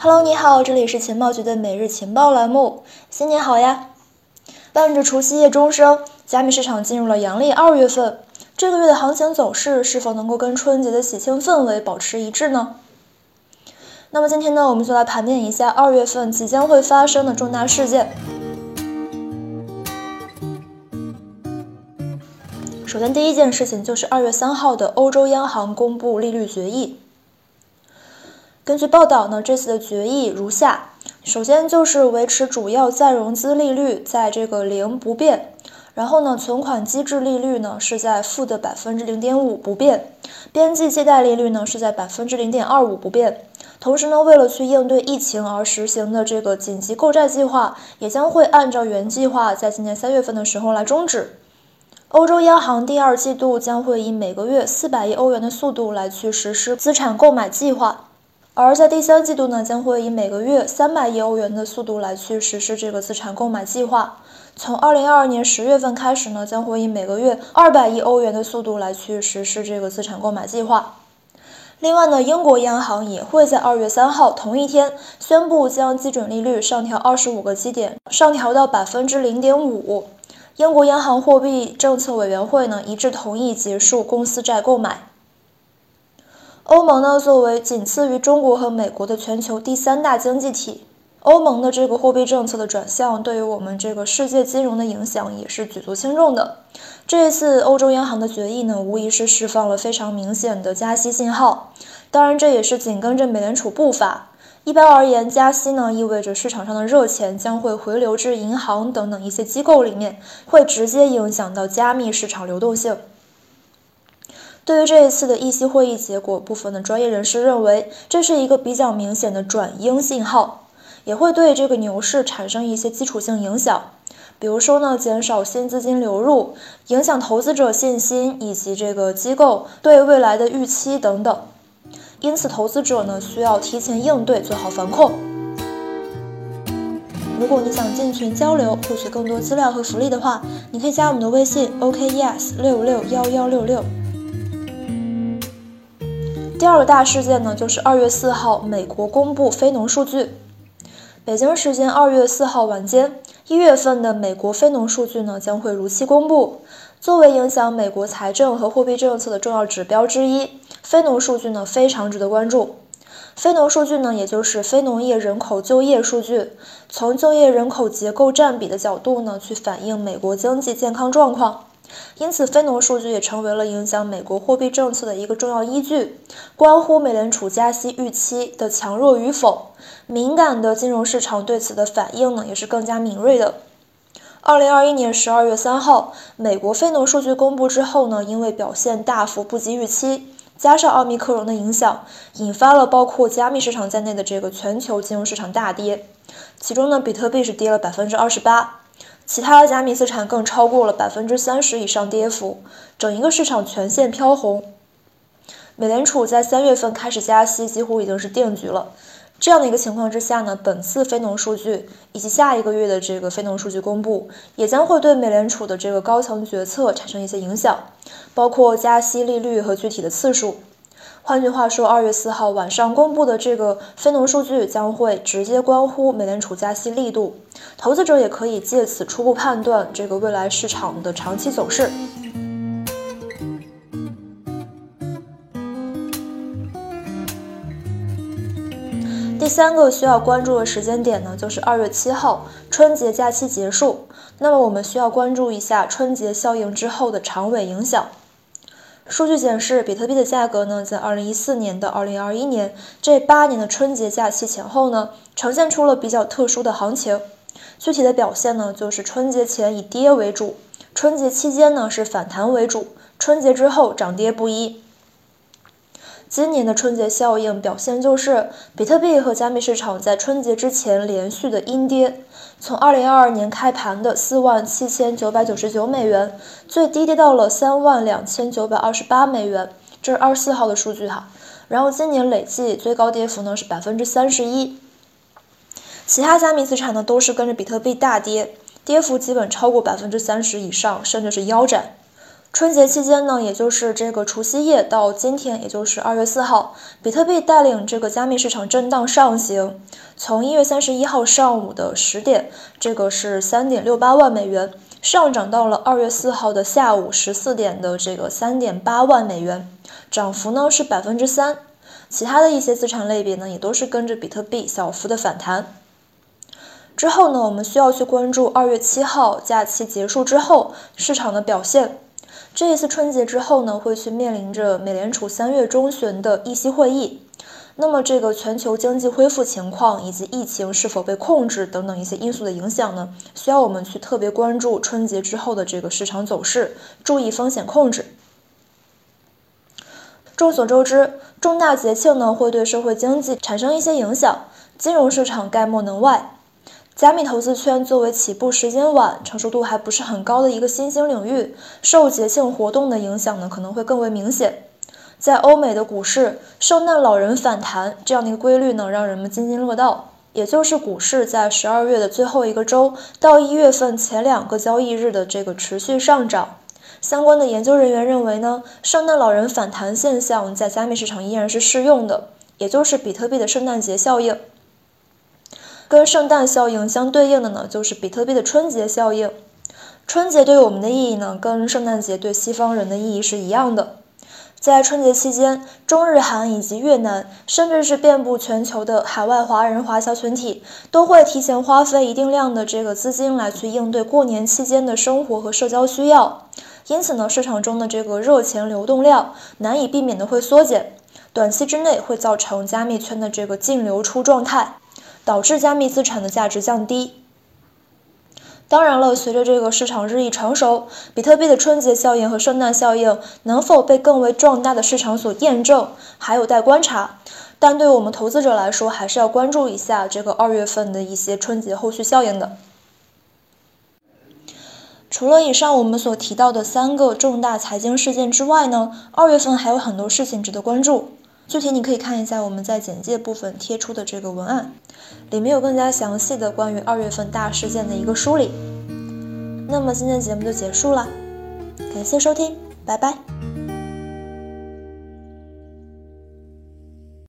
Hello，你好，这里是情报局的每日情报栏目。新年好呀！伴着除夕夜钟声，加密市场进入了阳历二月份。这个月的行情走势是否能够跟春节的喜庆氛围保持一致呢？那么今天呢，我们就来盘点一下二月份即将会发生的重大事件。首先，第一件事情就是二月三号的欧洲央行公布利率决议。根据报道呢，这次的决议如下：首先就是维持主要再融资利率在这个零不变，然后呢，存款机制利率呢是在负的百分之零点五不变，边际借贷利率呢是在百分之零点二五不变。同时呢，为了去应对疫情而实行的这个紧急购债计划，也将会按照原计划在今年三月份的时候来终止。欧洲央行第二季度将会以每个月四百亿欧元的速度来去实施资产购买计划。而在第三季度呢，将会以每个月三百亿欧元的速度来去实施这个资产购买计划。从二零二二年十月份开始呢，将会以每个月二百亿欧元的速度来去实施这个资产购买计划。另外呢，英国央行也会在二月三号同一天宣布将基准利率上调二十五个基点，上调到百分之零点五。英国央行货币政策委员会呢一致同意结束公司债购买。欧盟呢，作为仅次于中国和美国的全球第三大经济体，欧盟的这个货币政策的转向，对于我们这个世界金融的影响也是举足轻重的。这一次欧洲央行的决议呢，无疑是释放了非常明显的加息信号。当然，这也是紧跟着美联储步伐。一般而言，加息呢意味着市场上的热钱将会回流至银行等等一些机构里面，会直接影响到加密市场流动性。对于这一次的议息会议结果，部分的专业人士认为这是一个比较明显的转鹰信号，也会对这个牛市产生一些基础性影响，比如说呢，减少新资金流入，影响投资者信心以及这个机构对未来的预期等等。因此，投资者呢需要提前应对，做好防控。如果你想进群交流，获取更多资料和福利的话，你可以加我们的微信：OKES 六六幺幺六六。第二个大事件呢，就是二月四号，美国公布非农数据。北京时间二月四号晚间，一月份的美国非农数据呢将会如期公布。作为影响美国财政和货币政策的重要指标之一，非农数据呢非常值得关注。非农数据呢，也就是非农业人口就业数据，从就业人口结构占比的角度呢，去反映美国经济健康状况。因此，非农数据也成为了影响美国货币政策的一个重要依据，关乎美联储加息预期的强弱与否。敏感的金融市场对此的反应呢，也是更加敏锐的。二零二一年十二月三号，美国非农数据公布之后呢，因为表现大幅不及预期，加上奥密克戎的影响，引发了包括加密市场在内的这个全球金融市场大跌。其中呢，比特币是跌了百分之二十八。其他的加密资产更超过了百分之三十以上跌幅，整一个市场全线飘红。美联储在三月份开始加息，几乎已经是定局了。这样的一个情况之下呢，本次非农数据以及下一个月的这个非农数据公布，也将会对美联储的这个高层决策产生一些影响，包括加息利率和具体的次数。换句话说，二月四号晚上公布的这个非农数据将会直接关乎美联储加息力度，投资者也可以借此初步判断这个未来市场的长期走势。第三个需要关注的时间点呢，就是二月七号，春节假期结束。那么我们需要关注一下春节效应之后的长尾影响。数据显示，比特币的价格呢，在二零一四年到二零二一年这八年的春节假期前后呢，呈现出了比较特殊的行情。具体的表现呢，就是春节前以跌为主，春节期间呢是反弹为主，春节之后涨跌不一。今年的春节效应表现就是，比特币和加密市场在春节之前连续的阴跌，从二零二二年开盘的四万七千九百九十九美元，最低跌到了三万两千九百二十八美元，这是二十四号的数据哈。然后今年累计最高跌幅呢是百分之三十一，其他加密资产呢都是跟着比特币大跌，跌幅基本超过百分之三十以上，甚至是腰斩。春节期间呢，也就是这个除夕夜到今天，也就是二月四号，比特币带领这个加密市场震荡上行，从一月三十一号上午的十点，这个是三点六八万美元，上涨到了二月四号的下午十四点的这个三点八万美元，涨幅呢是百分之三。其他的一些资产类别呢，也都是跟着比特币小幅的反弹。之后呢，我们需要去关注二月七号假期结束之后市场的表现。这一次春节之后呢，会去面临着美联储三月中旬的议息会议。那么，这个全球经济恢复情况以及疫情是否被控制等等一些因素的影响呢，需要我们去特别关注春节之后的这个市场走势，注意风险控制。众所周知，重大节庆呢会对社会经济产生一些影响，金融市场概莫能外。加密投资圈作为起步时间晚、成熟度还不是很高的一个新兴领域，受节庆活动的影响呢，可能会更为明显。在欧美的股市，圣诞老人反弹这样的一个规律呢，让人们津津乐道。也就是股市在十二月的最后一个周到一月份前两个交易日的这个持续上涨。相关的研究人员认为呢，圣诞老人反弹现象在加密市场依然是适用的，也就是比特币的圣诞节效应。跟圣诞效应相对应的呢，就是比特币的春节效应。春节对我们的意义呢，跟圣诞节对西方人的意义是一样的。在春节期间，中日韩以及越南，甚至是遍布全球的海外华人华侨群体，都会提前花费一定量的这个资金来去应对过年期间的生活和社交需要。因此呢，市场中的这个热钱流动量难以避免的会缩减，短期之内会造成加密圈的这个净流出状态。导致加密资产的价值降低。当然了，随着这个市场日益成熟，比特币的春节效应和圣诞效应能否被更为壮大的市场所验证，还有待观察。但对我们投资者来说，还是要关注一下这个二月份的一些春节后续效应的。除了以上我们所提到的三个重大财经事件之外呢，二月份还有很多事情值得关注。具体你可以看一下我们在简介部分贴出的这个文案，里面有更加详细的关于二月份大事件的一个梳理。那么今天节目就结束了，感谢收听，拜拜。